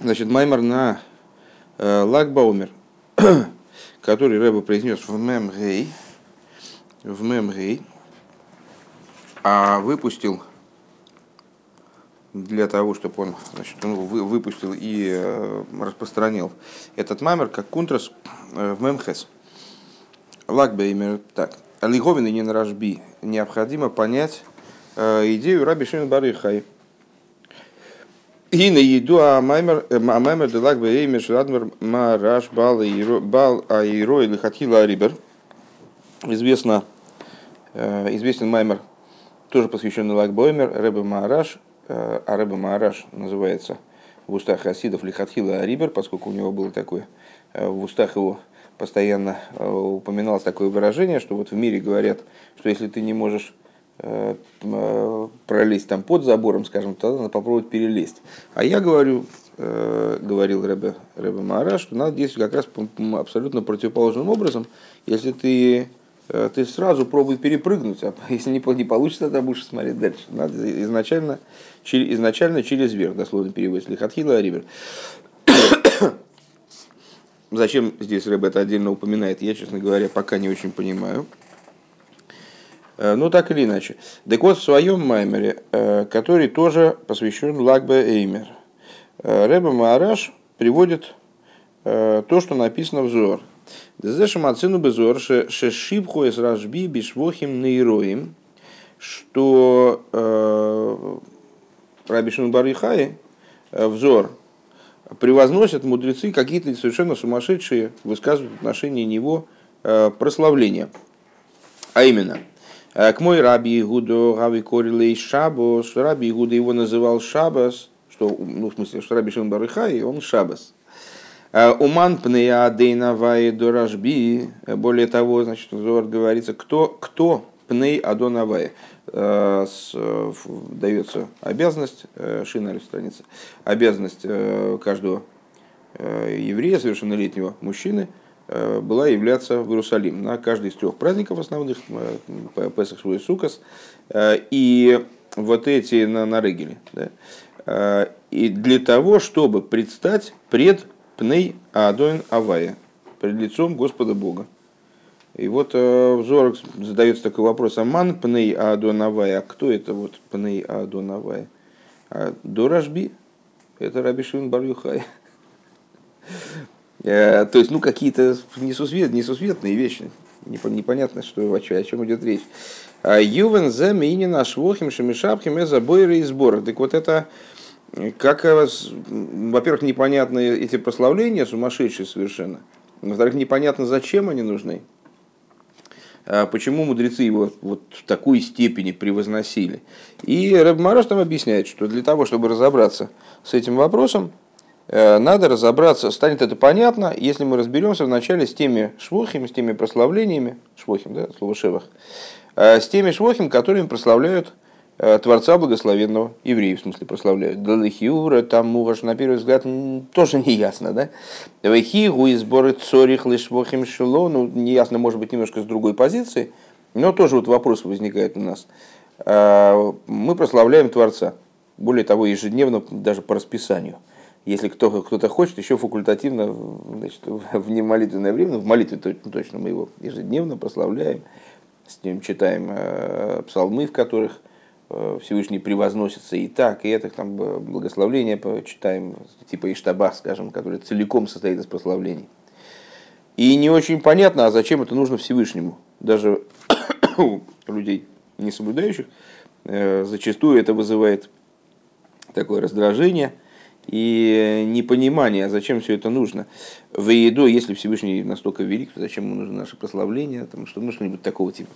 Значит, Маймер на э, Лагбаумер, который Рэба произнес в Мемгей, в Мемгей, а выпустил для того, чтобы он, значит, он выпустил и э, распространил этот маймер как кунтрас э, в Мемхес. Лагбеймер так. Лиговин и не Рашби. Необходимо понять э, идею Раби Шимон Барихай. И на еду а маймер а маймер де лагбеймер шладмер мараш бал аиро или хатхила рибер. Известно, известен маймер, тоже посвященный Лагбоймер, Рэбе Маараш, а Рэбе Маараш называется в устах хасидов Лихатхила Арибер, поскольку у него было такое, в устах его постоянно э, упоминалось такое выражение, что вот в мире говорят, что если ты не можешь э, э, пролезть там под забором, скажем, то надо попробовать перелезть. А я говорю, говорил Рэбе, Рэбе Маара, что надо действовать как раз абсолютно противоположным образом. Если ты, ты сразу пробуй перепрыгнуть, а если не, не получится, тогда будешь смотреть дальше. Надо изначально, изначально через верх, дословно переводится, лихатхила арибер. Зачем здесь Рэб это отдельно упоминает, я, честно говоря, пока не очень понимаю. Э, ну, так или иначе. Так вот, в своем маймере, э, который тоже посвящен Лагбе Эймер, э, Рэбе Маараш приводит то, что написано в Зор. Дезешем ацину безор шешибху из рашби бишвохим нейроим, что Раби Шимон Барихай взор превозносят мудрецы какие-то совершенно сумасшедшие высказывают в отношении него э, прославления. А именно, э, к мой раби Игудо Рави Корилей Шабос, раби Игуда его называл Шабас, что, ну, в смысле, что раби Шимон Барыхай, он Шабас. Э, Уман пнея дейна доражби. Более того, значит, говорится, кто, кто пней адонавай. Э, э, дается обязанность, э, шина страница, обязанность каждого еврея, совершеннолетнего мужчины, была являться в Иерусалим на каждый из трех праздников основных, Песах, Швой, Сукас, и вот эти на, на Регеле. Да? И для того, чтобы предстать пред Пней Адоин Авая, пред лицом Господа Бога. И вот э, в Зорах задается такой вопрос, а ман пней адонавай, а кто это вот пней адонавай? А Доражби, это Раби Шимон Барюхай. Э, то есть, ну, какие-то несусвет, несусветные вещи. Непонятно, что, о чем идет речь. А Ювен за Минина Швохим Шамишапхим за Бойры и сборы. Так вот это, как, во-первых, непонятны эти прославления, сумасшедшие совершенно. Во-вторых, непонятно, зачем они нужны. А почему мудрецы его вот в такой степени превозносили. И Рэб Мараш там объясняет, что для того, чтобы разобраться с этим вопросом, э, надо разобраться, станет это понятно, если мы разберемся вначале с теми швохами, с теми прославлениями, швохим, да, слово шевах, э, с теми швохим, которыми прославляют Э, Творца Благословенного, евреи в смысле прославляют. Далахиура, там мугаш, на первый взгляд, тоже не ясно, да? Вахигу и сборы цорих лишвохим шило, ну, не ясно, может быть, немножко с другой позиции, но тоже вот вопрос возникает у нас. Э, мы прославляем Творца, более того, ежедневно, даже по расписанию. Если кто, кто-то хочет, еще факультативно, значит, в немолитвенное время, в молитве точно мы его ежедневно прославляем, с ним читаем э, псалмы, в которых Э, Всевышний превозносится и так, и это там благословление читаем, типа Иштабах, скажем, который целиком состоит из прославлений. И не очень понятно, а зачем это нужно Всевышнему. Даже людей, не соблюдающих, э, зачастую это вызывает такое раздражение и непонимание, а зачем все это нужно. В еду, если Всевышний настолько велик, то зачем ему нужно наше прославление, там, что нужно что-нибудь такого типа.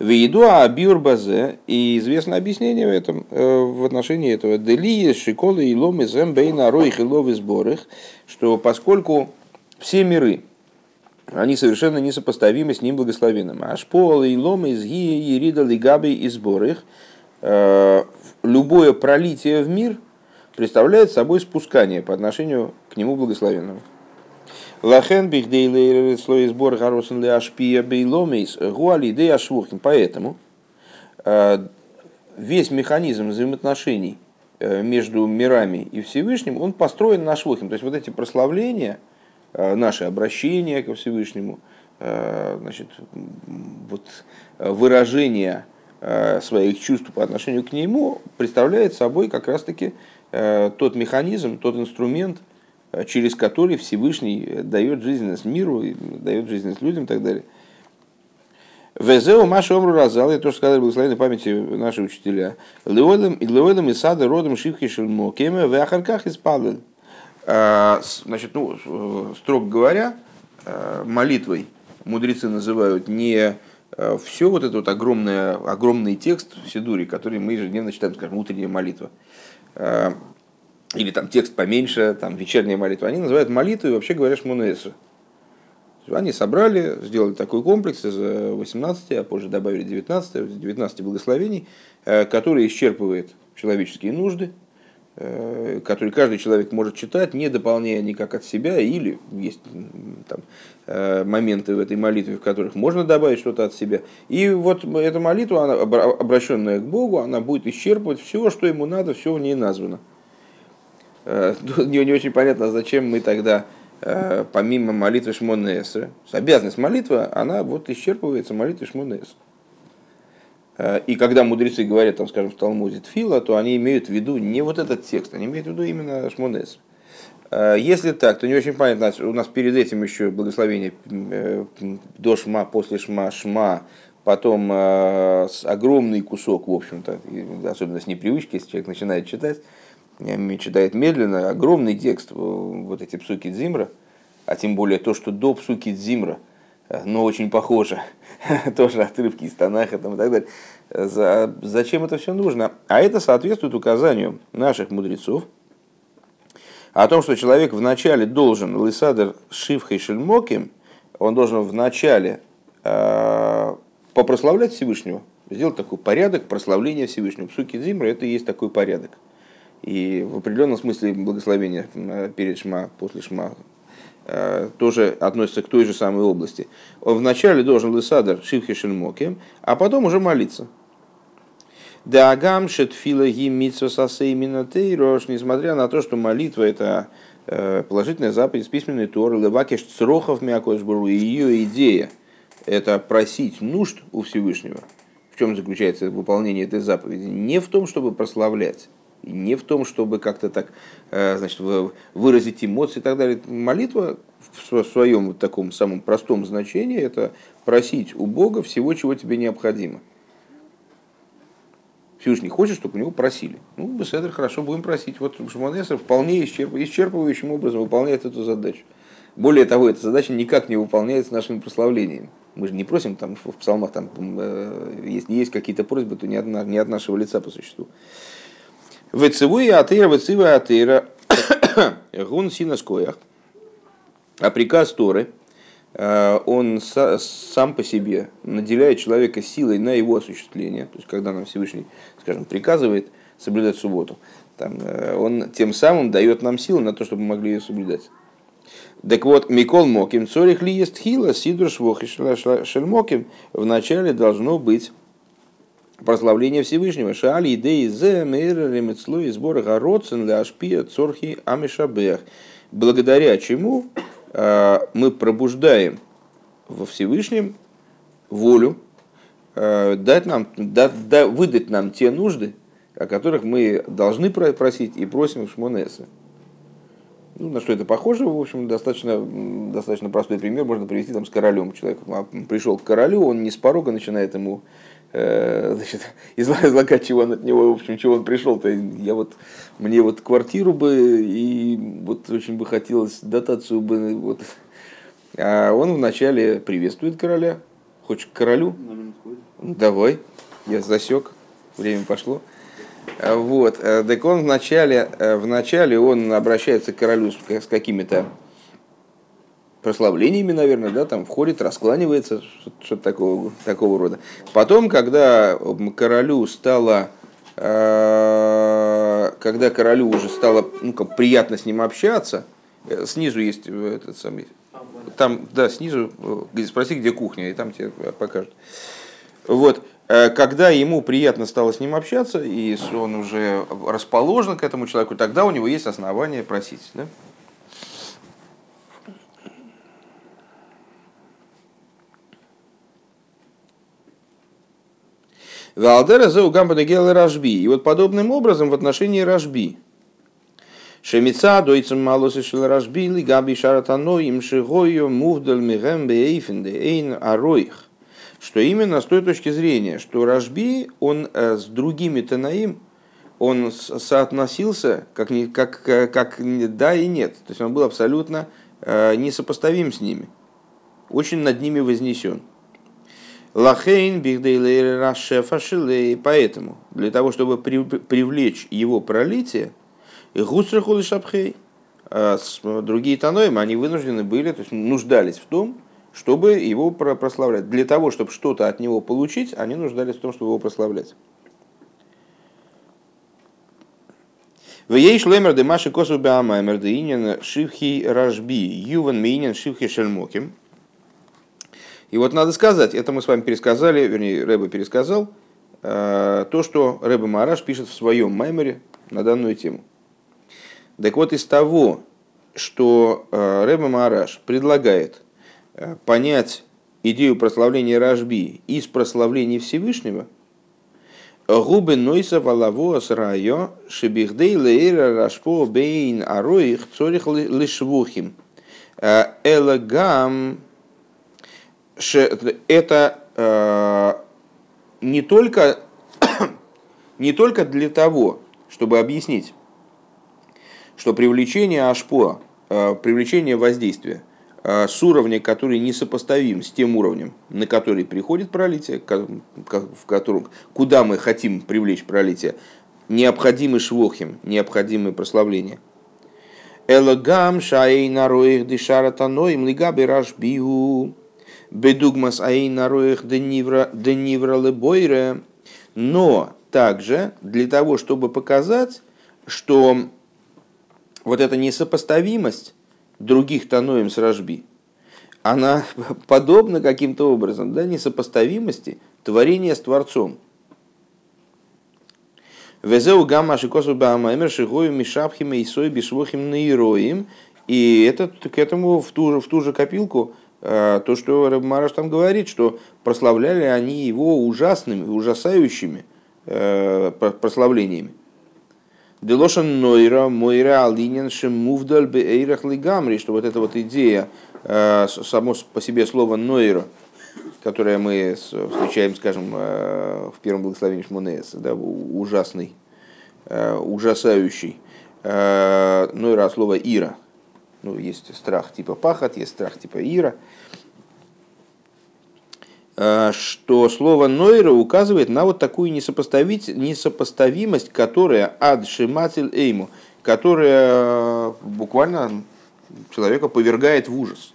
В еду а базе, и известно объяснение в этом, э, в отношении этого. Делие, шиколы и ломы зем бейна роих и ловы сборых, что поскольку все миры, они совершенно несопоставимы с ним благословенным. Ашпол и ломы из ги и рида лигаби и сборых, э, любое пролитие в мир представляет собой спускание по отношению к нему благословенному. Лахен бихдейлер слой сбор гаросен ли ашпия бейломейс гуали де ашвухин. Поэтому э, весь механизм взаимоотношений между мирами и Всевышним, он построен на швухим. То есть вот эти прославления, наши обращения ко Всевышнему, значит, вот выражение своих чувств по отношению к нему представляет собой как раз-таки тот механизм, тот инструмент, через который Всевышний дает жизненность миру, дает жизненность людям и так далее. Везеу Маша Омру Разал, я тоже сказал, благословенной памяти наши учителя. Леодом и Леодом и Сада родом Шивхи Шельмокеме, в Ахарках из Значит, ну, строго говоря, молитвой мудрецы называют не все вот это вот огромное, огромный текст в Сидуре, который мы ежедневно читаем, скажем, утренняя молитва. Или там текст поменьше, там вечерняя молитва. Они называют молитвой, вообще говоря, шмунесу. Они собрали, сделали такой комплекс из 18, а позже добавили 19, 19 благословений, э, который исчерпывает человеческие нужды, э, который каждый человек может читать, не дополняя никак от себя, или есть там, э, моменты в этой молитве, в которых можно добавить что-то от себя. И вот эта молитва, она, обращенная к Богу, она будет исчерпывать все, что ему надо, все в ней названо. Не, не очень понятно, зачем мы тогда Э, помимо молитвы Шмонеса, обязанность молитвы, она вот исчерпывается молитвой Шмонеса. Э, и когда мудрецы говорят, там, скажем, в Талмуде Тфила, то они имеют в виду не вот этот текст, они имеют в виду именно Шмонес. Э, если так, то не очень понятно. У нас перед этим еще благословение до Шма, после Шма, Шма, потом огромный кусок, в общем-то, особенно с непривычки, если человек начинает читать, читает медленно, огромный текст, э, вот эти псуки Дзимра, а тем более то, что до псуки Дзимра, э, но очень похоже, тоже отрывки из Танаха там, и так далее. За, зачем это все нужно? А это соответствует указанию наших мудрецов о том, что человек вначале должен, лысадер шивхой шельмоким, он должен вначале э, попрославлять Всевышнего, сделать такой порядок прославления Всевышнего. Псуки Дзимра это и есть такой порядок. И в определенном смысле благословение перед Шма, после Шма тоже относится к той же самой области. Он вначале должен лысадар шивхи шельмоки, а потом уже молиться. Дагам шетфила гимитсо именно тейрош, несмотря на то, что молитва это э, положительная заповедь с письменной Торы, левакиш црохов мякошбуру, и ее идея это просить нужд у Всевышнего. В чем заключается выполнение этой заповеди? Не в том, чтобы прославлять, не в том, чтобы как-то так э, значит, выразить эмоции и так далее. Молитва в своем вот таком самом простом значении – это просить у Бога всего, чего тебе необходимо. Всевышний хочет, чтобы у него просили. Ну, Беседр, хорошо, будем просить. Вот Шмонесер вполне исчерпывающим образом выполняет эту задачу. Более того, эта задача никак не выполняется нашими прославлениями. Мы же не просим там в псалмах, там, э, есть какие-то просьбы, то не от, не от нашего лица по существу. Вецевуи атеира, вецевуи атеира, гун синаскоях. А приказ Торы, э, он сам по себе наделяет человека силой на его осуществление. То есть, когда нам Всевышний, скажем, приказывает соблюдать субботу, там, э, он тем самым дает нам силу на то, чтобы мы могли ее соблюдать. Так вот, Микол Моким, Цорих ли есть хила, Сидур Швохи Шельмоким, вначале должно быть прославление Всевышнего. Шаали идеи зе мейр ремецлу и сбор городцен для ашпия цорхи амишабех. Благодаря чему э, мы пробуждаем во Всевышнем волю э, дать нам, да, да, выдать нам те нужды, о которых мы должны просить и просим в Шмонесе. Ну, на что это похоже, в общем, достаточно, достаточно простой пример можно привести там с королем. Человек пришел к королю, он не с порога начинает ему значит, излагать, чего он от него, в общем, чего он пришел-то. Я вот, мне вот квартиру бы, и вот очень бы хотелось дотацию бы, вот. А он вначале приветствует короля. Хочешь к королю? Давай, я засек, время пошло. А вот, э, так он вначале, э, вначале он обращается к королю с какими-то прославлениями, наверное, да, там входит, раскланивается, что-то такого, такого рода. Потом, когда королю стало, э, когда королю уже стало ну, как приятно с ним общаться, э, снизу есть этот самый, там, да, снизу, спроси, где кухня, и там тебе покажут. Вот, Э, когда ему приятно стало с ним общаться, и он уже расположен к этому человеку, тогда у него есть основания просить. Да? Валдера зеу гамбанагела Рашби. И вот подобным образом в отношении Рашби. Шемица дойцем малосы шел Рашби, ли габи шаратано им шигою мувдаль мигем бейфенде эйн ароих. Что именно с той точки зрения, что Рашби, он э, с другими Танаим, он соотносился как, как, как да и нет. То есть он был абсолютно э, несопоставим с ними. Очень над ними вознесен. Лахейн бихдейлейр рашефа шилей. Поэтому, для того, чтобы привлечь его пролитие, гусрахул шапхей, а другие таноим, они вынуждены были, то есть нуждались в том, чтобы его прославлять. Для того, чтобы что-то от него получить, они нуждались в том, чтобы его прославлять. В ей шлемер де маши косу беамаймер де инин шивхи рашби, юван мейнин шивхи шельмоким – и вот надо сказать, это мы с вами пересказали, вернее, Рэба пересказал, э, то, что Рэба Мараш пишет в своем майморе на данную тему. Так вот, из того, что э, Рэба Мараш предлагает э, понять идею прославления Рашби из прославления Всевышнего, Губы Нойса Валаво Срайо Шибихдей Лейра Рашпо Бейн Ароих Цорих Лишвухим Элагам это э, не, только, не только для того, чтобы объяснить, что привлечение ашпо, э, привлечение воздействия э, с уровня, который несопоставим с тем уровнем, на который приходит пролитие, в котором, куда мы хотим привлечь пролитие, необходимы швохим, необходимы прославления. Элагам шаей нароих дишара таноим рашбиу Бедугмас Аинароих Денивра Лебойре. Но также для того, чтобы показать, что вот эта несопоставимость других таноем с Рожби, она подобна каким-то образом да, несопоставимости творения с Творцом. Везеу гамма шикосу баамаймер шигою мишапхиме и сой бишвохим наироим. И это к этому в ту же, в ту же копилку то, что Рабмараш там говорит, что прославляли они его ужасными, ужасающими э, прославлениями. Делошан Нойра, Мойра, Алинин, Шемувдаль, Бейрах Лигамри, что вот эта вот идея, э, само по себе слово Нойра, которое мы встречаем, скажем, в первом благословении Шмонеса, да, ужасный, ужасающий. Нойра слово Ира, ну, есть страх типа пахот, есть страх типа ира. Э, что слово Нойра указывает на вот такую несопоставимость, которая ад шиматель эйму, которая буквально человека повергает в ужас.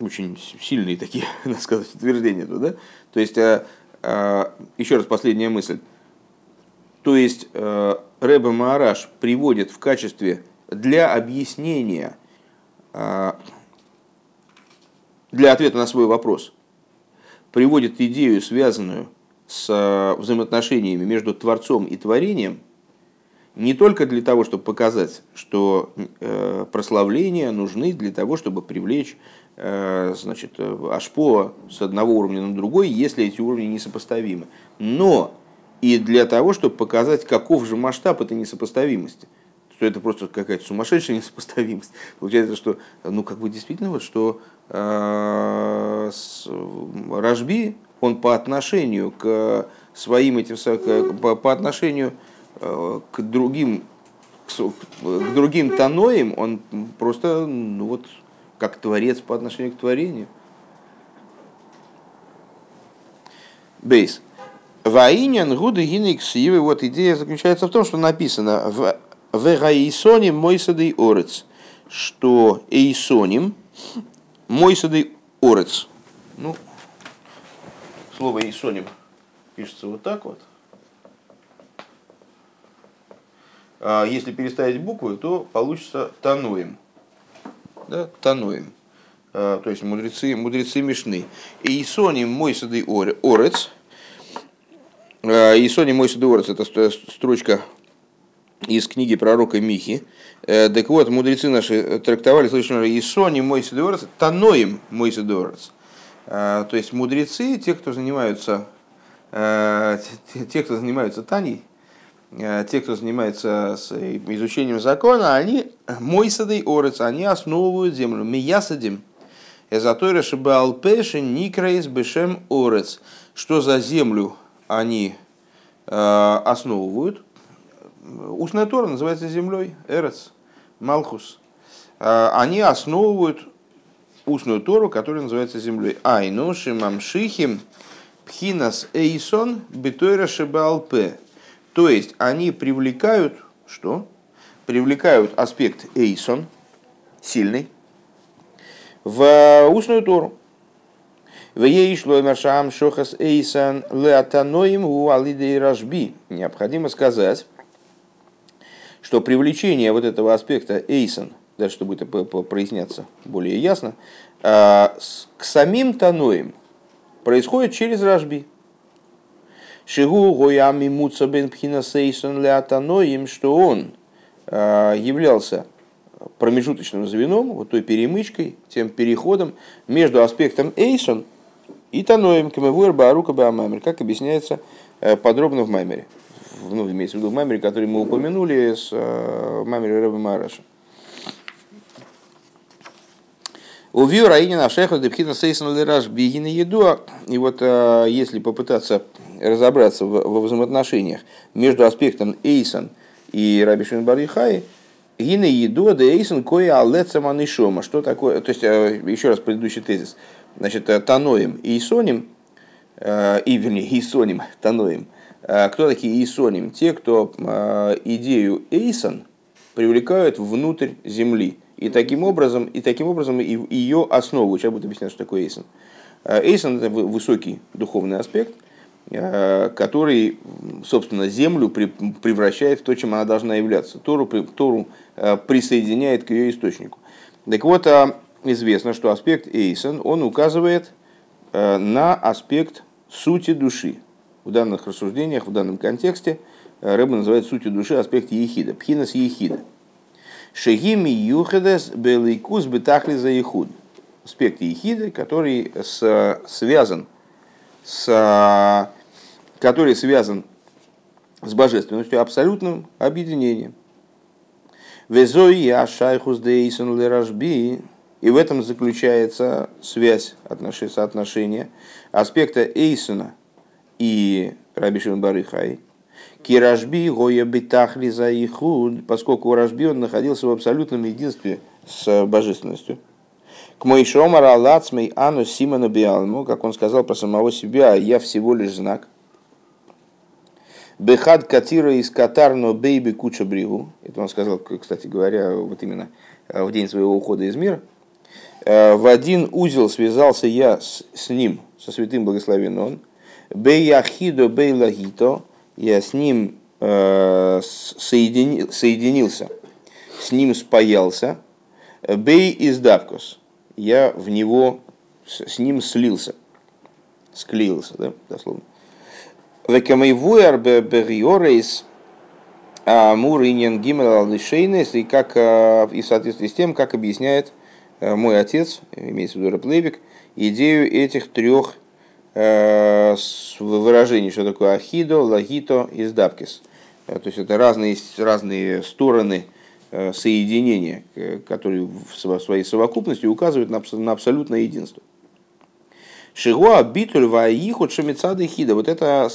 Очень сильные такие, надо сказать, утверждения. Да? То есть, э, э, еще раз последняя мысль. То есть, Рэбе Маараш приводит в качестве для объяснения, а, для ответа на свой вопрос, приводит идею, связанную с а, взаимоотношениями между Творцом и Творением, не только для того, чтобы показать, что э, прославления нужны для того, чтобы привлечь э, значит, ашпо с одного уровня на другой, если эти уровни несопоставимы, но и для того, чтобы показать, каков же масштаб этой несопоставимости. Что это просто какая-то сумасшедшая несопоставимость. Получается, что, ну, как бы действительно, вот, что э, Рожби, он по отношению к своим этим, по, по отношению э, к другим к другим таноям, он просто, ну вот, как творец по отношению к творению. Бейс. Ваинян гуды гинекс вот идея заключается в том, что написано в Вегаисоним Мойсадый Орец, что Эйсоним Мойсадый Орец. Ну, слово Эйсоним пишется вот так вот. А если переставить буквы, то получится Тануем. Да, Тануем. то есть мудрецы, мудрецы Мишны. И Исони мой сады орец, Исони мой сады орец, это строчка из книги пророка Михи. Так вот, мудрецы наши трактовали слышно Исони мой сады орец, Таноим мой сады орец. То есть мудрецы, те, кто занимаются, те, кто занимаются Таней, Э, те, кто занимается изучением закона, они мой садый орец, они основывают землю. Миясадим. Эзатойра шибалпеши никраис бешем орец. Что за землю они э, основывают? Устная Тора называется землей, Эрец, Малхус. Э, они основывают устную Тору, которая называется землей. Айноши мамшихим пхинас эйсон битойра шибалпе. То есть они привлекают, что? Привлекают аспект Эйсон, сильный, в устную Тору. В ей шло маршам шохас эйсан леатаноим у алидей рашби. Необходимо сказать, что привлечение вот этого аспекта эйсон, дальше что будет проясняться более ясно, а, к самим таноим происходит через рашби. Шигу гоями муцабен пхинасейсон леатаноим, что он а, являлся промежуточным звеном, вот той перемычкой, тем переходом между аспектом эйсон и таноем камевуэр баарука баамамер, как объясняется э, подробно в маймере. Ну, имеется в виду в маймере, который мы упомянули с э, маймере Рэбе Мараша. Увью Раинина Шеха Депхина Сейсон Лераш Бигина Еду. И вот э, если попытаться разобраться во взаимоотношениях между аспектом Эйсон и Раби Барихай, Гина еду да Эйсон кое нишома. Что такое? То есть, еще раз предыдущий тезис. Значит, э, Таноим и Исоним, и, вернее, Исоним, Таноим. Кто такие Исоним? Те, кто идею Эйсон привлекают внутрь земли и таким образом, и таким образом ее основу, сейчас буду объяснять, что такое Эйсон. Э, Эйсон – это высокий духовный аспект, э, который, собственно, землю превращает в то, чем она должна являться. Тору, Тору э, присоединяет к ее источнику. Так вот, известно, что аспект Эйсон, он указывает на аспект сути души. В данных рассуждениях, в данном контексте Рэба называет сутью души аспект Ехида, пхинас Ехида – Шегими юхедес беликус бетахли за ехуд. Аспект ехиды, который с, связан с, который связан с божественностью, абсолютным объединением. Везои ашайхус дейсон леражби. И в этом заключается связь, соотношение аспекта Эйсона и Раби Шимон Барыхай – Киражби гоя битахли за ихуд, поскольку у Рашби он находился в абсолютном единстве с божественностью. К мой шомар алацмей ану симона биалму, как он сказал про самого себя, я всего лишь знак. Бехад катира из катарно бейби куча бригу. Это он сказал, кстати говоря, вот именно э, в день своего ухода из мира. Э, в один узел связался я с, с ним, со святым благословен он. Бей яхидо бей лагито я с ним э, соедини, соединился, с ним спаялся, бей из давкус, я в него с, ним слился, склеился, да, дословно. Векамейвуэр бериорейс амур иньян гимел и как э, и в соответствии с тем, как объясняет э, мой отец, имеется в виду Раплевик, идею этих трех Э, выражений, что такое ахидо, лагито и сдавкис. Э, то есть это разные, разные стороны э, соединения, которые в своей совокупности указывают на абсолютное единство. Шигуа битуль ваихот шамицады хида. Вот эта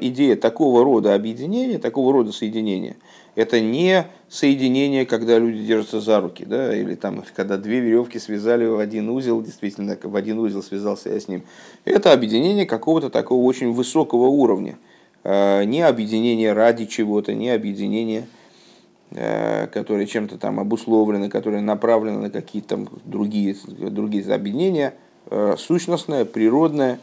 идея такого рода объединения, такого рода соединения – это не соединение, когда люди держатся за руки, да, или там, когда две веревки связали в один узел, действительно, в один узел связался я с ним. Это объединение какого-то такого очень высокого уровня. А, не объединение ради чего-то, не объединение, а, которое чем-то там обусловлено, которое направлено на какие-то там другие, другие объединения, сущностное, природное,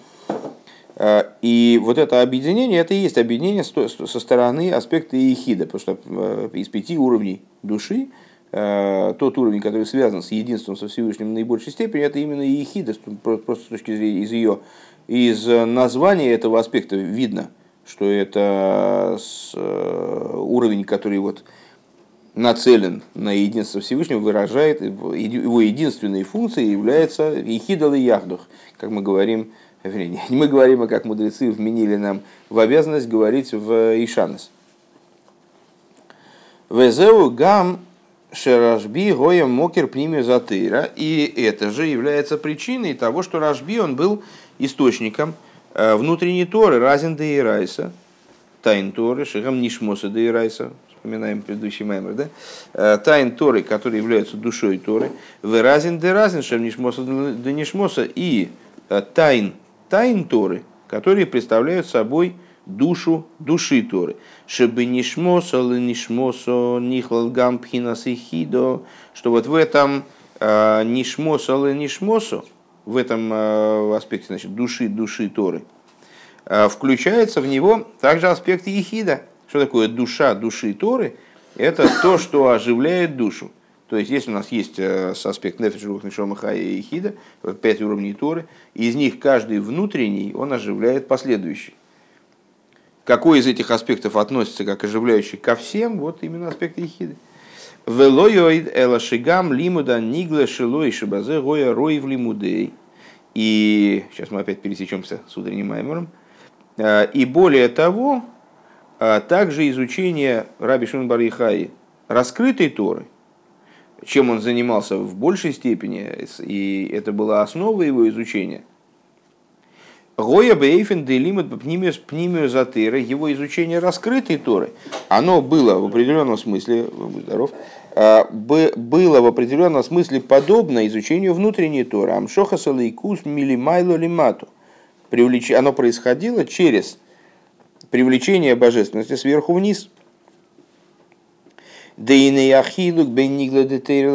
Э, и вот это объединение, это и есть объединение со стороны аспекта Ехида, потому что э, из пяти уровней души тот уровень, который связан с единством со Всевышним в наибольшей степени, это именно Ехида, просто с точки зрения из ее, из названия этого аспекта видно, что это уровень, который вот нацелен на единство Всевышнего, выражает, его единственной функцией является Ехидал и Яхдух, как мы говорим, вернее, не мы говорим, а как мудрецы вменили нам в обязанность говорить в Ишанес. Везеу гам шеражби гоем мокер пнимю затыра. И это же является причиной того, что Рашби он был источником э, внутренней Торы, разин де Ирайса, тайн Торы, шигам нишмоса де Ирайса, вспоминаем предыдущий маймер, да? Э, тайн Торы, которые являются душой Торы, выразен де разин, шем нишмоса де нишмоса, и э, тайн, тайн Торы, которые представляют собой душу души Торы. Чтобы нишмосо ли нишмосо нихлал гампхинас и хидо, что вот в этом э, нишмосо ли нишмосо, в этом аспекте значит, души души Торы, включается в него также аспект ехида – что такое душа души Торы? Это то, что оживляет душу. То есть, если у нас есть э, аспект Нефиш, Рух, Нишома, Хая и Хида, пять уровней Торы, из них каждый внутренний, он оживляет последующий. Какой из этих аспектов относится как оживляющий ко всем, вот именно аспект Ехиды. Велойоид элашигам лимуда нигла шилой шибазе гоя рой в лимудей. И сейчас мы опять пересечемся с утренним маймером. Э, и более того, а также изучение Раби Шимон Барихаи раскрытой Торы, чем он занимался в большей степени, и это была основа его изучения. Гоя Бейфен Делимат Пнимио Затыра, его изучение раскрытой Торы, оно было в определенном смысле, здоров, а, было в определенном смысле подобно изучению внутренней Торы. Амшоха Салайкус Милимайло Лимату. Оно происходило через привлечение божественности сверху вниз. Да и на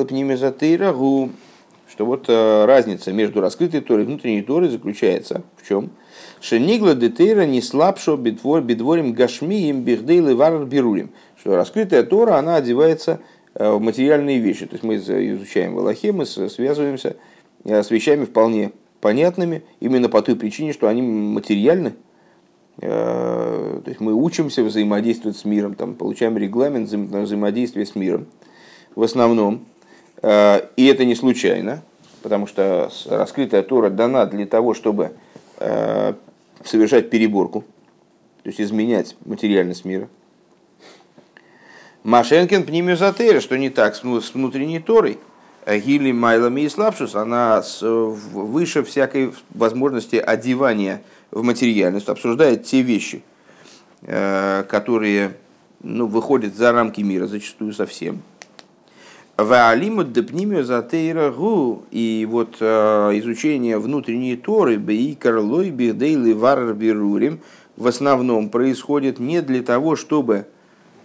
пнимезатейрагу. Что вот э, разница между раскрытой Торой и внутренней Торой заключается в чем? Шенигла детейра не слабшо бедвор, бедворим гашмием бихдейлы варр берурим. Что раскрытая Тора, она одевается э, в материальные вещи. То есть мы изучаем в мы связываемся э, с вещами вполне понятными, именно по той причине, что они материальны, то есть мы учимся взаимодействовать с миром, там, получаем регламент взаимодействия с миром в основном. Э, и это не случайно, потому что раскрытая Тора дана для того, чтобы э, совершать переборку, то есть изменять материальность мира. Машенкин пнемиозотера, что не так с внутренней Торой, Гили Майлами и Слабшус, она выше всякой возможности одевания – в материальность, обсуждает те вещи, э, которые ну, выходят за рамки мира, зачастую совсем. Ваалимут депнимио затейра гу. И вот э, изучение внутренней Торы, бейкар лой бихдейли варр берурим, в основном происходит не для того, чтобы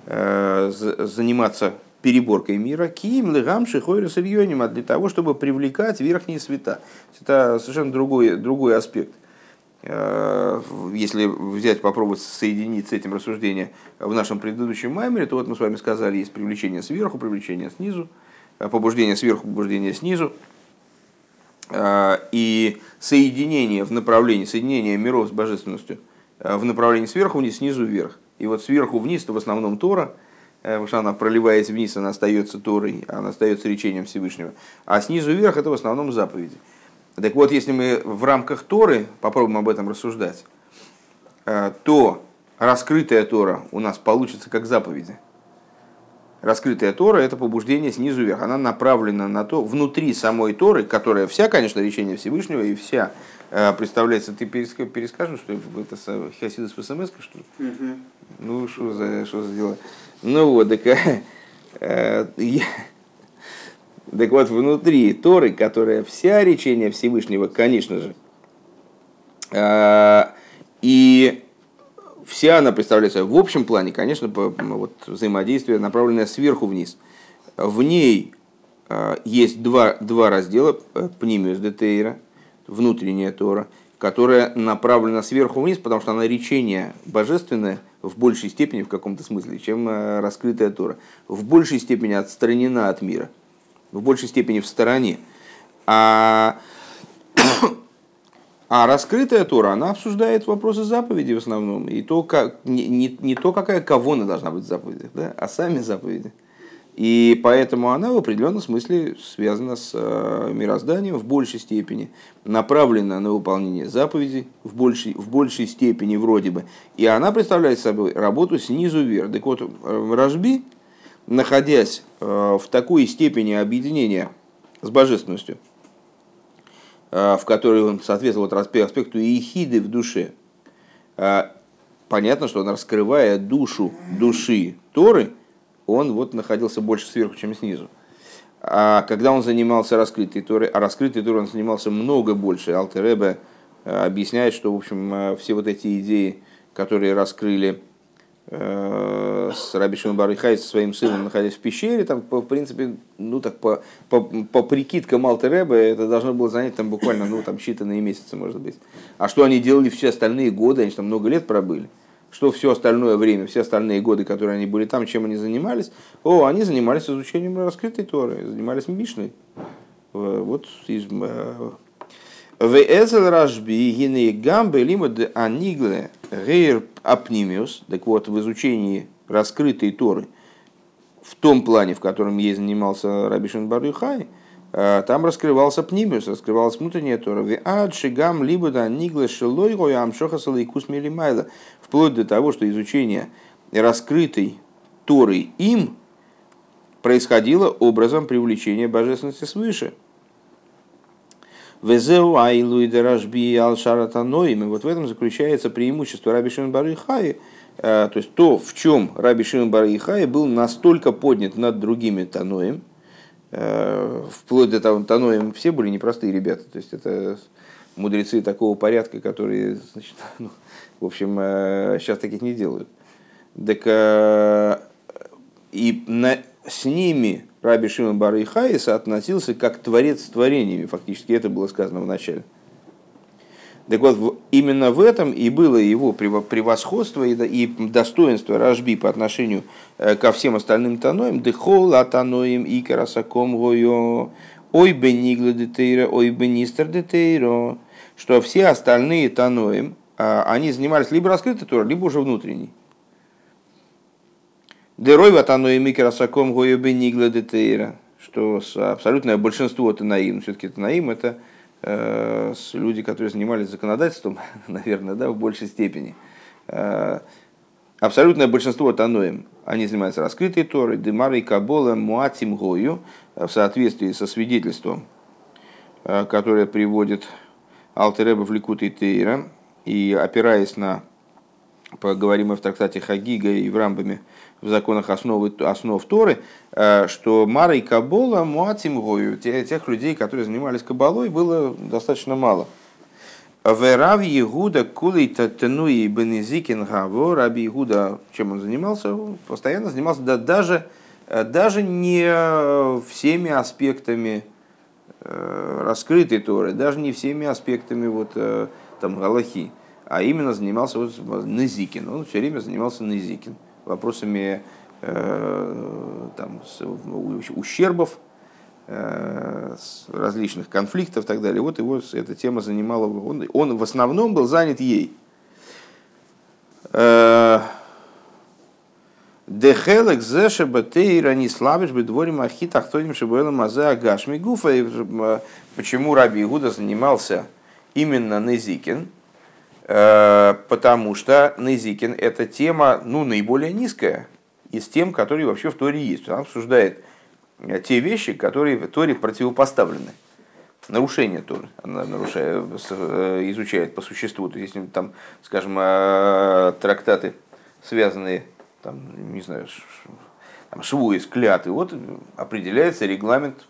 э, заниматься переборкой мира, ким легам шихойра а для того, чтобы привлекать верхние света. Это совершенно другой, другой аспект. Э, если взять, попробовать соединить с этим рассуждение в нашем предыдущем маймере, то вот мы с вами сказали, есть привлечение сверху, привлечение снизу, э, побуждение сверху, побуждение снизу, э, и соединение в направлении, соединение миров с божественностью в направлении сверху вниз, снизу вверх. И вот сверху вниз, это в основном Тора, потому что она проливаясь вниз, она остается Торой, она остается речением Всевышнего. А снизу вверх это в основном заповеди. Так вот, если мы в рамках Торы попробуем об этом рассуждать, э, то раскрытая Тора у нас получится как заповеди. Раскрытая Тора – это побуждение снизу вверх. Она направлена на то, внутри самой Торы, которая вся, конечно, речение Всевышнего, и вся э, представляется, ты перескажешь, что это Хасидус в СМС, что ли? Угу. Ну, что за, что за дела? Ну вот, так э, я, так вот, внутри Торы, которая вся речение Всевышнего, конечно же, а, и вся она представляется в общем плане, конечно, вот, взаимодействие, направленное сверху вниз. В ней а, есть два, два раздела, э, пнимиус детейра, внутренняя Тора, которая направлена сверху вниз, потому что она речение божественное в большей степени, в каком-то смысле, чем э, раскрытая Тора. В большей степени отстранена от мира, в большей степени в стороне. А, а раскрытая Тора, она обсуждает вопросы заповеди в основном. И то, как, не, не, не то, какая кого она должна быть в заповедях, да, а сами заповеди. И поэтому она в определенном смысле связана с э, мирозданием в большей степени, направлена на выполнение заповедей в большей, в большей степени вроде бы. И она представляет собой работу снизу вверх. Так вот, э, Рожби, находясь э, в такой степени объединения с божественностью, в которой он соответствовал аспекту иехиды в душе, понятно, что он, раскрывая душу души Торы, он вот находился больше сверху, чем снизу. А когда он занимался раскрытой Торой, а раскрытой Торой он занимался много больше, Алтеребе э, объясняет, что, в общем, э, все вот эти идеи, которые раскрыли э, с Раби Шимон Барыхай со своим сыном, находясь в пещере, там, в принципе, ну так по, по, по прикидкам Алтеребе, это должно было занять там буквально, ну там считанные месяцы, может быть. А что они делали все остальные годы, они там много лет пробыли что все остальное время, все остальные годы, которые они были там, чем они занимались? О, они занимались изучением раскрытой Торы, занимались Мишной. Вот из э, Везел Рашби, Гины Гамбе, Лимад Анигле, Гейр Апнимиус, так вот, в изучении раскрытой Торы, в том плане, в котором ей занимался Рабишин Барюхай, Э, там раскрывался пнимиус, раскрывалась внутренняя Тора. Виад шигам либо да нигла шилой амшоха салайкус милимайла. Вплоть до того, что изучение раскрытой Торы им происходило образом привлечения божественности свыше. Везеу айлу и деражби алшаратаноим. И вот в этом заключается преимущество Раби Шимон Барыхаи, э, то есть то, в чем Раби Шимон Барыхаи был настолько поднят над другими таноем, Э, вплоть до того, Таноем все были непростые ребята. То есть это мудрецы такого порядка, которые, значит, ну, в общем, сейчас э, таких не делают. Так и на, с ними Раби Шимон Бар относился как творец с творениями, фактически это было сказано в начале. Так вот, именно в этом и было его превосходство и достоинство Рашби по отношению э, ко всем остальным таноим. Дехол атаноим и карасаком гойо, ой бенигла детейра, ой бенистер детейро. Что все остальные таноим, а, они занимались либо раскрытой Торой, либо уже внутренней. Дерой ватаноим и карасаком гойо бенигла детейра. Что абсолютное большинство танаим, все-таки танаим это Э, люди, которые занимались законодательством, наверное, да, в большей степени. Э, абсолютное большинство таноем, они занимаются раскрытой Торой, Демарой Кабола Муатим Гою, в соответствии со свидетельством, э, которое приводит Алтереба в Ликут и Тейра, и опираясь на, поговорим мы в трактате Хагига и в Рамбаме, в законах основы, основ Торы, э, что Мара и Кабола Муатим Гою, тех людей, которые занимались Кабалой, было достаточно мало. Верав Егуда Кулей Татенуи Бенезикин Гаво, Раби Егуда, чем он занимался? Постоянно занимался, да, даже, э, даже не всеми аспектами э, раскрытой Торы, даже не всеми аспектами вот, там, Галахи, а именно занимался вот, Незикин. Он все время занимался Незикин вопросами э, там, ущербов, э, различных конфликтов и так далее. Вот его эта тема занимала, он, он в основном был занят ей. Э, Дехелек зеше батейра не слабишь бы дворим ахит ахтоним шибуэла мазе агашми гуфа. Почему Раби Игуда занимался именно Незикин? Э, потому что Незикин – это тема ну, наиболее низкая из тем, которые вообще в Торе есть. Он обсуждает э, те вещи, которые в Торе противопоставлены. Нарушение Торы. Она нарушает, э, изучает по существу. То есть, там, скажем, трактаты, связанные, там, не знаю, там, шву из кляты, вот определяется регламент,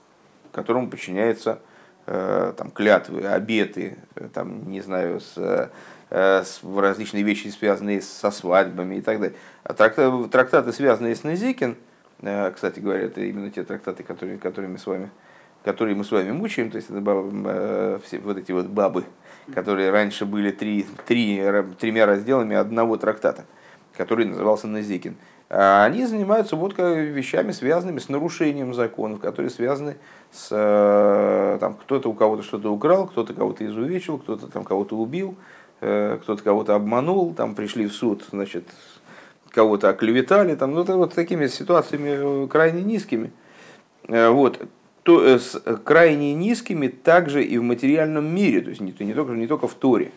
которому подчиняется там, клятвы, обеты, там, не знаю, с различные вещи, связанные со свадьбами и так далее. А трактаты, трактаты связанные с Незикин, э, кстати говоря, это именно те трактаты, которые, мы с вами которые мы с вами мучаем, то есть это бабы, все вот эти вот бабы, которые раньше были три, три, тремя разделами одного трактата, который назывался Назикин, а они занимаются вот вещами, связанными с нарушением законов, которые связаны с... Э, там, кто-то у кого-то что-то украл, кто-то кого-то изувечил, кто-то там кого-то убил, э, кто-то кого-то обманул, там пришли в суд, значит, кого-то оклеветали, там, ну, вот такими ситуациями крайне низкими. Э, вот. То, с крайне низкими также и в материальном мире, то есть не, не, только, не только в Торе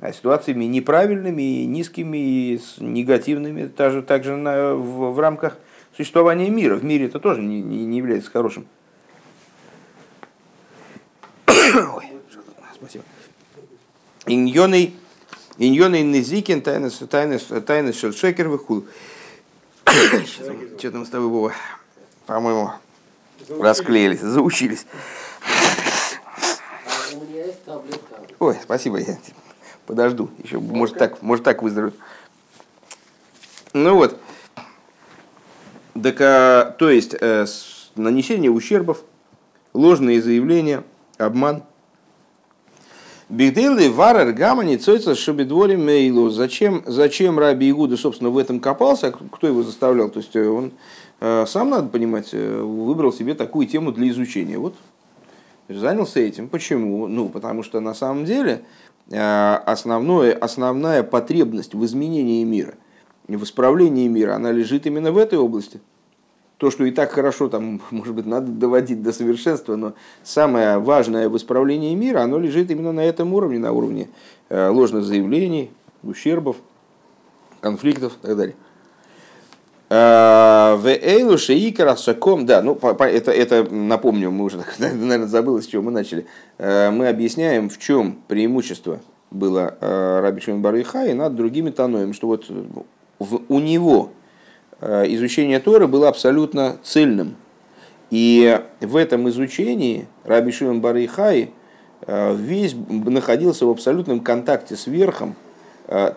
а ситуациями неправильными, низкими, и негативными, также, также на, в, в рамках существования мира. В мире это тоже не, не, не является хорошим. Ой, спасибо. Иньоный Иньоный Незикин, тайны тайны тайны Шельшекер выхул. Что там с тобой, Вова? По-моему, расклеились, заучились. Ой, спасибо, я подожду, еще может так, может так выздоровеет. Ну вот, так, а, то есть э, нанесение ущербов, ложные заявления, обман. Бигдейлы варер гамани цойца шабидворе мейлу. Зачем, зачем Раби Игуда, собственно, в этом копался? Кто его заставлял? То есть э, он э, сам, надо понимать, э, выбрал себе такую тему для изучения. Вот занялся этим. Почему? Ну, потому что на самом деле основное, основная потребность в изменении мира, в исправлении мира, она лежит именно в этой области. То, что и так хорошо, там, может быть, надо доводить до совершенства, но самое важное в исправлении мира, оно лежит именно на этом уровне, на уровне э, ложных заявлений, ущербов, конфликтов и так далее. Э, в Эйлу Шеикара Саком, да, ну это, это напомню, мы уже, наверное, забыли, с чего мы начали. Э, мы объясняем, в чем преимущество было Раби Шимон Барыха над другими таноем, что вот у него изучение Торы было абсолютно цельным. И в этом изучении Раби Шимон Барыхай весь находился в абсолютном контакте с верхом,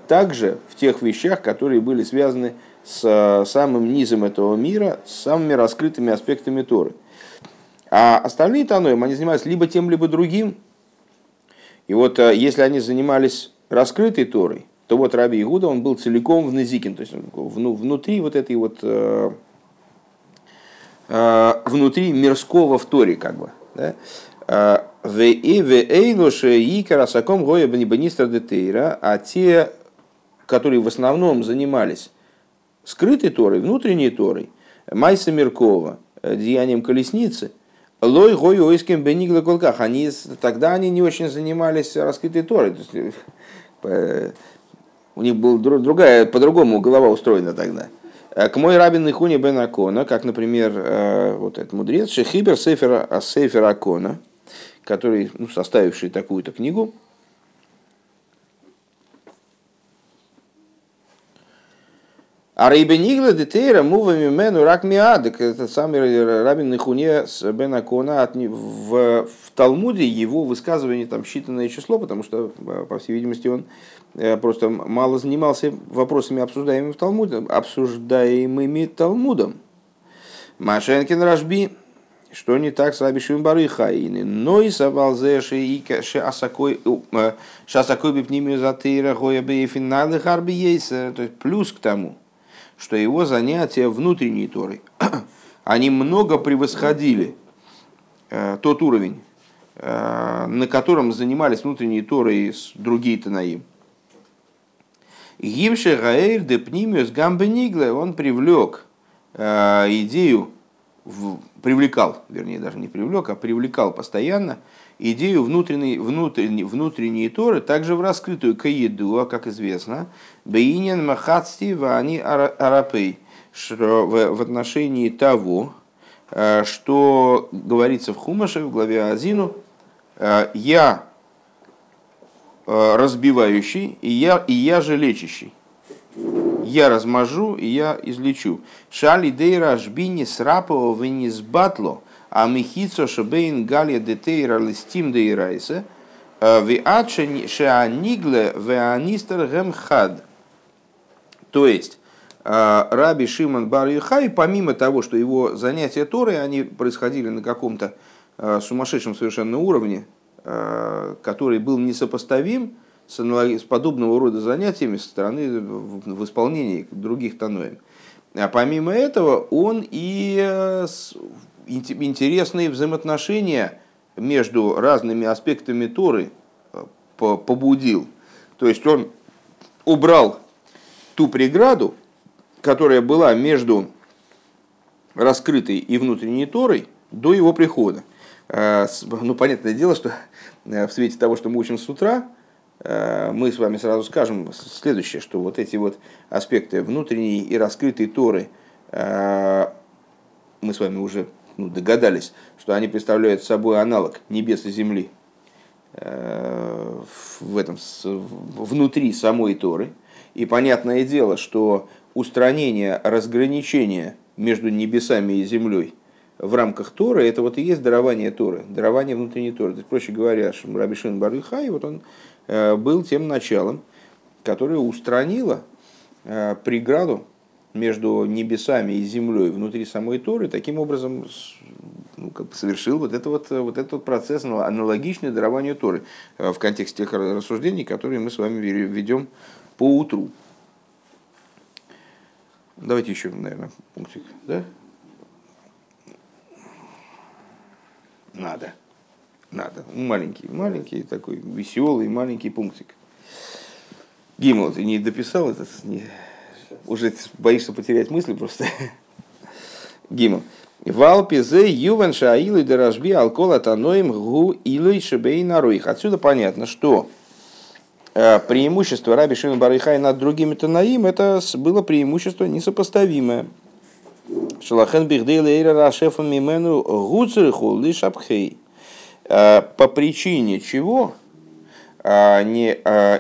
также в тех вещах, которые были связаны с э, самым низом этого мира, с самыми раскрытыми аспектами Торы. А остальные Таноим, они занимались либо тем, либо другим. И вот э, если они занимались раскрытой Торой, то вот Раби Игуда, он был целиком в Незикин, то есть внутри вот этой вот, э, внутри мирского в Торе, как бы. Да? А те, которые в основном занимались скрытой Торой, внутренней Торой, Майса Меркова, э, деянием колесницы, Лой гой ойским бенигла колках. Они, тогда они не очень занимались раскрытой Торой. Э, у них была другая, по-другому голова устроена тогда. Э, к мой рабин Ихуни бен Акона, как, например, вот этот мудрец, Шехибер Сефер, Сефер Акона, который, ну, составивший такую-то книгу, А Рейбенигла детейра мувами мену рак миадек, это самый Рабин Нихуне с Бен Акона в, в Талмуде его высказывание там считанное число, потому что, по всей видимости, он э, просто мало занимался вопросами, обсуждаемыми в Талмуде, обсуждаемыми Талмудом. Машенкин Рашби, что не так с Раби Шимбары Хаины, но и Савалзе Шасакой э, Бипнимию Затыра Гоя Бейфинады Харби Ейса, то есть плюс к тому – что его занятия внутренней Торой, они много превосходили э, тот уровень, э, на котором занимались внутренней Торой другие Танаим. Гимше Гаэль де Пнимиус Гамбенигле, он привлек э, идею, привлекал, вернее, даже не привлек, а привлекал постоянно идею внутренней, внутренней, внутренней Торы, также в раскрытую Каеду, как известно, Бейнин Махацти Вани Арапей, в отношении того, э, что говорится в Хумаше, в главе Азину, э, я разбивающий, и я, и я же лечащий. Я размажу, и я излечу. Шали дейра жбини срапова венис батло – а михицо шебейн галия детейра листим дейрайса, э, шеанигле веанистер гемхад. То есть, э, Раби Шимон Бар Юхай, помимо того, что его занятия Торой, они происходили на каком-то сумасшедшем совершенно уровне, который был несопоставим с, с подобного рода занятиями со стороны в исполнении других таноем. А помимо этого, он и интересные взаимоотношения между разными аспектами Торы побудил. То есть он убрал ту преграду, которая была между раскрытой и внутренней Торой до его прихода. Э, ну, понятное дело, что э, в свете того, что мы учим с утра, э, мы с вами сразу скажем следующее, что вот эти вот аспекты внутренней и раскрытой Торы, мы с вами уже ну, догадались, что они представляют собой аналог небес и земли в этом, внутри самой Торы. И понятное дело, что устранение разграничения между небесами и землей в рамках Торы, это вот и есть дарование Торы, дарование внутренней Торы. То есть, проще говоря, Рабишин Барыхай, вот он э, был тем началом, которое устранило э, преграду между небесами и землей внутри самой Торы, таким образом ну, как бы совершил вот, это вот, вот этот процесс аналогичный дарованию Торы э, в контексте тех рассуждений, которые мы с вами ведем по утру. Давайте еще, наверное, пунктик, да? Надо. Надо. Маленький, маленький такой веселый маленький пунктик. Гимл, ты не дописал этот? Не... Уже боишься потерять мысли просто. Гимл. Валпи зе ювен шаилы дорожби алкола таноим гу илой шебей наруих. Отсюда понятно, что Э, преимущество Раби Шимон Барыхай над другими Танаим, это было преимущество несопоставимое. Шалахен бихдейл эйра рашефа мимену гуцерху лишапхей. Э, по причине чего э, не,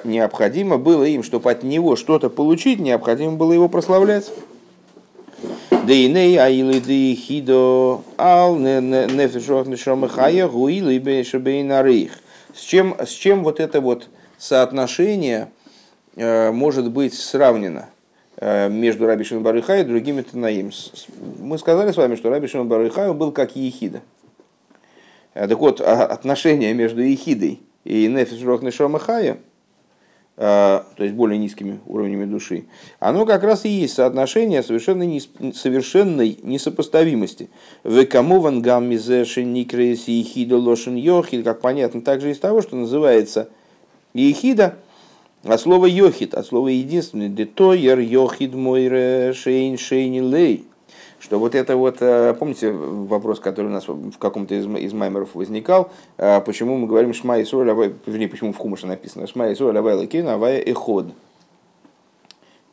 необходимо было им, чтобы от него что-то получить, необходимо было его прославлять. Дейней аилы ди хидо ал нефешох нишамахая гуилы бешебейнарих. С чем, с чем вот это вот соотношение э, может быть сравнено между Раби Шимон Барыхай и другими Танаим. Мы сказали с вами, что Раби Шимон Барыхай был как Ехида. Э, так вот, а, отношения между Ехидой и Нефис Рохнешома Хая, то есть более низкими уровнями души, оно как раз и есть соотношение совершенно не, совершенной несопоставимости. Векамован гаммизеши никрейси ехида лошен йохид, как понятно, также из того, что называется – Ехида, а слово йохид, от слова единственный, детойер йохид мой шейн шейни лей. Что вот это вот, э, помните вопрос, который у нас в каком-то из, из маймеров возникал, э, почему мы говорим Шма и Соль, вернее, почему в Хумаше написано Шма и Соль, Авай Лакин, Авай Эход.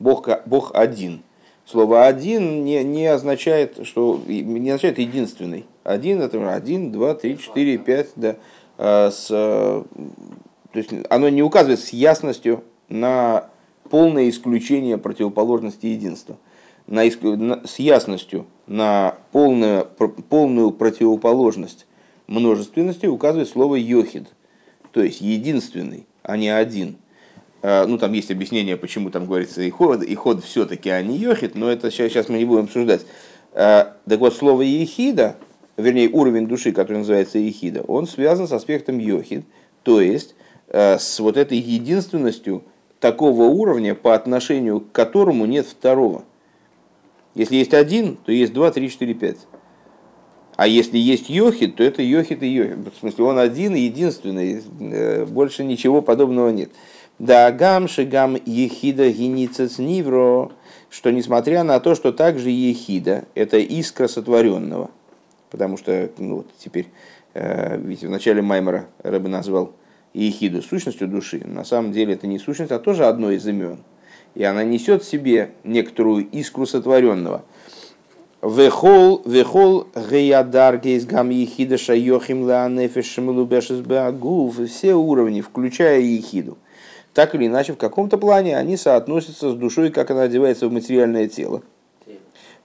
Бог, Бог один. Слово один не, не означает, что не означает единственный. Один это один, два, три, четыре, пять, да, э, с то есть оно не указывает с ясностью на полное исключение противоположности единства, на, на, с ясностью на полную, полную противоположность множественности указывает слово йохид, то есть единственный, а не один. А, ну, там есть объяснение, почему там говорится и ход, и ход все-таки, а не йохид, но это сейчас, сейчас мы не будем обсуждать. А, так вот, слово ехида, вернее, уровень души, который называется ехида, он связан с аспектом йохид, то есть с вот этой единственностью такого уровня, по отношению к которому нет второго. Если есть один, то есть два, три, четыре, пять. А если есть йохид, то это йохид и йохид. В смысле, он один и единственный, э, больше ничего подобного нет. Да гам шигам ехида геницец нивро, что несмотря на то, что также ехида, это искра сотворенного, потому что, ну вот теперь, э, видите, в начале Маймера Рэбе назвал ехиду, сущностью души. На самом деле это не сущность, а тоже одно из имен. И она несет в себе некоторую искру сотворенного. Вехол, вехол, геядар, гейсгам, ехида, шайохим, леанефеш, шамилубешес, беагув, все уровни, включая ехиду. Так или иначе, в каком-то плане они соотносятся с душой, как она одевается в материальное тело.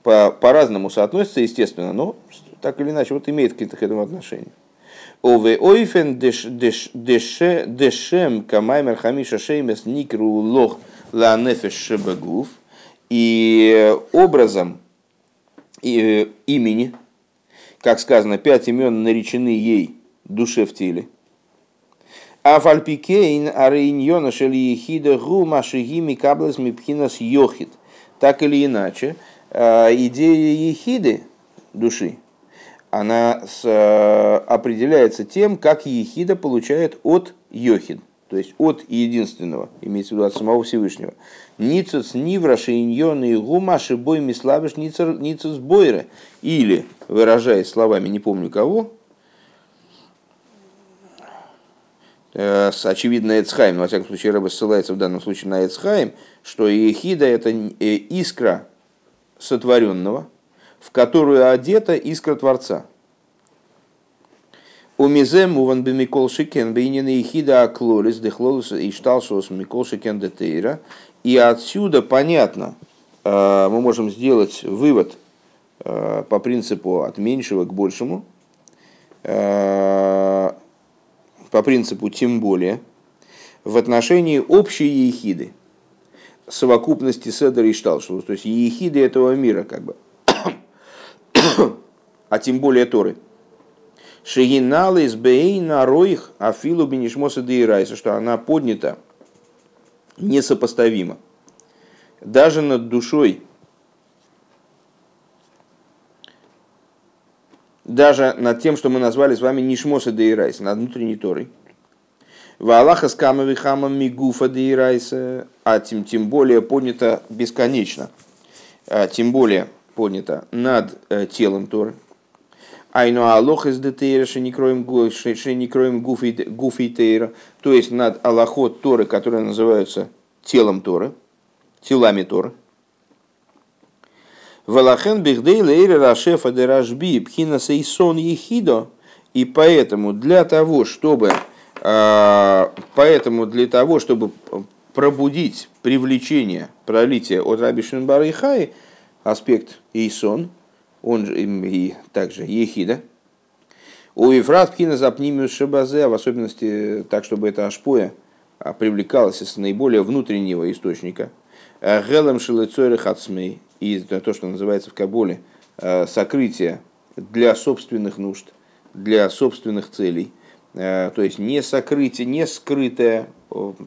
По, по-разному соотносятся, естественно, но так или иначе вот имеет к этому отношения. Ове ойфен дешем камаймер хамиша шеймес никру лох ла нефеш шебагуф. И образом имени, как сказано, пять имен наречены ей душе в теле. А фальпикейн арейньона шели ехида гу машигими каблас мипхинас йохид. Так или иначе, идея ехиды души, она с, определяется тем, как ехида получает от йохид то есть от единственного, имеется в виду от самого Всевышнего. Ницец нивра шейньон и гума шибой миславиш ницец бойре. Или, выражаясь словами не помню кого, э, очевидно Эцхайм, во всяком случае Рэба ссылается в данном случае на Эцхайм, что Ехида это э, искра сотворенного, в которую одета искра Творца. У мизе муван бы микол шикен бейнина и хида аклолис дехлолис и шталшос микол шикен детейра. И отсюда понятно, э, мы можем сделать вывод э, по принципу от меньшего к большему, э, по принципу тем более, в отношении общей ехиды, совокупности Седра и Шталшус, то есть ехиды этого мира, как бы, а тем более Торы – Шегиналы из Бейна Роих Афилу Бенишмоса Дейрайса, что она поднята несопоставимо. Даже над душой, даже над тем, что мы назвали с вами Нишмоса Дейрайса, над внутренней Торой. В Аллаха с Камовихамом Мигуфа Дейрайса, а тем, тем более поднята бесконечно, а тем более поднята над э, телом Торы. Айну алох из детейра шеникроем гуфи тейра, то есть над аллахот Торы, которые называются телом Торы, телами Торы. Валахен бихдей лейра рашефа де пхина сейсон ехидо. И поэтому для того, чтобы а, поэтому для того, чтобы пробудить привлечение, пролитие от Раби Шинбара и Хай, аспект Эйсон – он же и также Ехида. У Ефрат Пхина запнимиус Шабазе, в особенности так, чтобы это Ашпоя а, привлекалось из наиболее внутреннего источника. Гелем Шилецойры Хацмей, и то, что называется в Кабуле, а, сокрытие для собственных нужд, для собственных целей. А, то есть не сокрытие, не скрытое,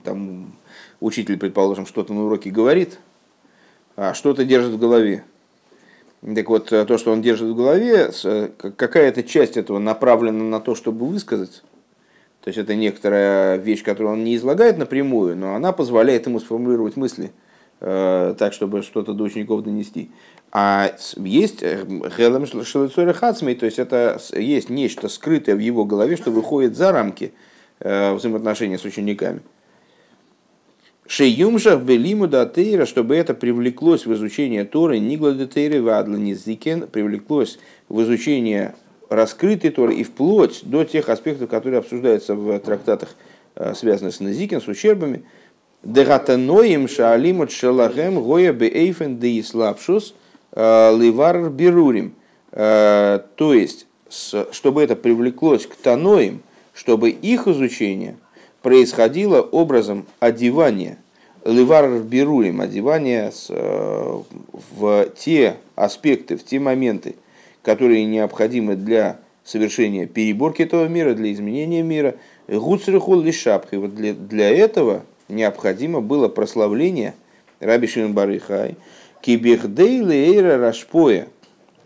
там учитель, предположим, что-то на уроке говорит, а что-то держит в голове. Так вот, э, то, что он держит в голове, э, какая-то часть этого направлена на то, чтобы высказать. То есть это некоторая вещь, которую он не излагает напрямую, но она позволяет ему сформулировать мысли э, так, чтобы что-то до учеников донести. А есть хелем хацмей, то есть это есть нечто скрытое в его голове, что выходит за рамки взаимоотношения с учениками. Шеюмшах белиму да тейра, чтобы это привлеклось в изучение Торы, нигла да тейры вадла низикен, привлеклось в изучение раскрытой Торы и вплоть до тех аспектов, которые обсуждаются в трактатах, э, связанных с Назикен, с ущербами. Дегатаноим шаалимут шалагем гоя бейфен де ислапшус э, ливар берурим. Э, то есть, чтобы это привлеклось к таноим, чтобы их изучение – происходило образом одевания, ливар берурим, одевания э, в те аспекты, в те моменты, которые необходимы для совершения переборки этого мира, для изменения мира. Гуцрихул лишапхи. Вот для, для этого необходимо было прославление Раби Шимон Барыхай, кибехдей лейра рашпоя,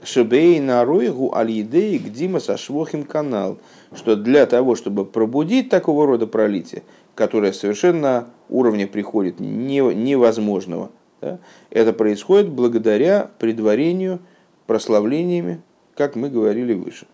шебей наруигу аль-едей гдима сашвохим канал – что для того, чтобы пробудить такого рода пролитие, которое совершенно уровня приходит невозможного, да, это происходит благодаря предварению прославлениями, как мы говорили выше.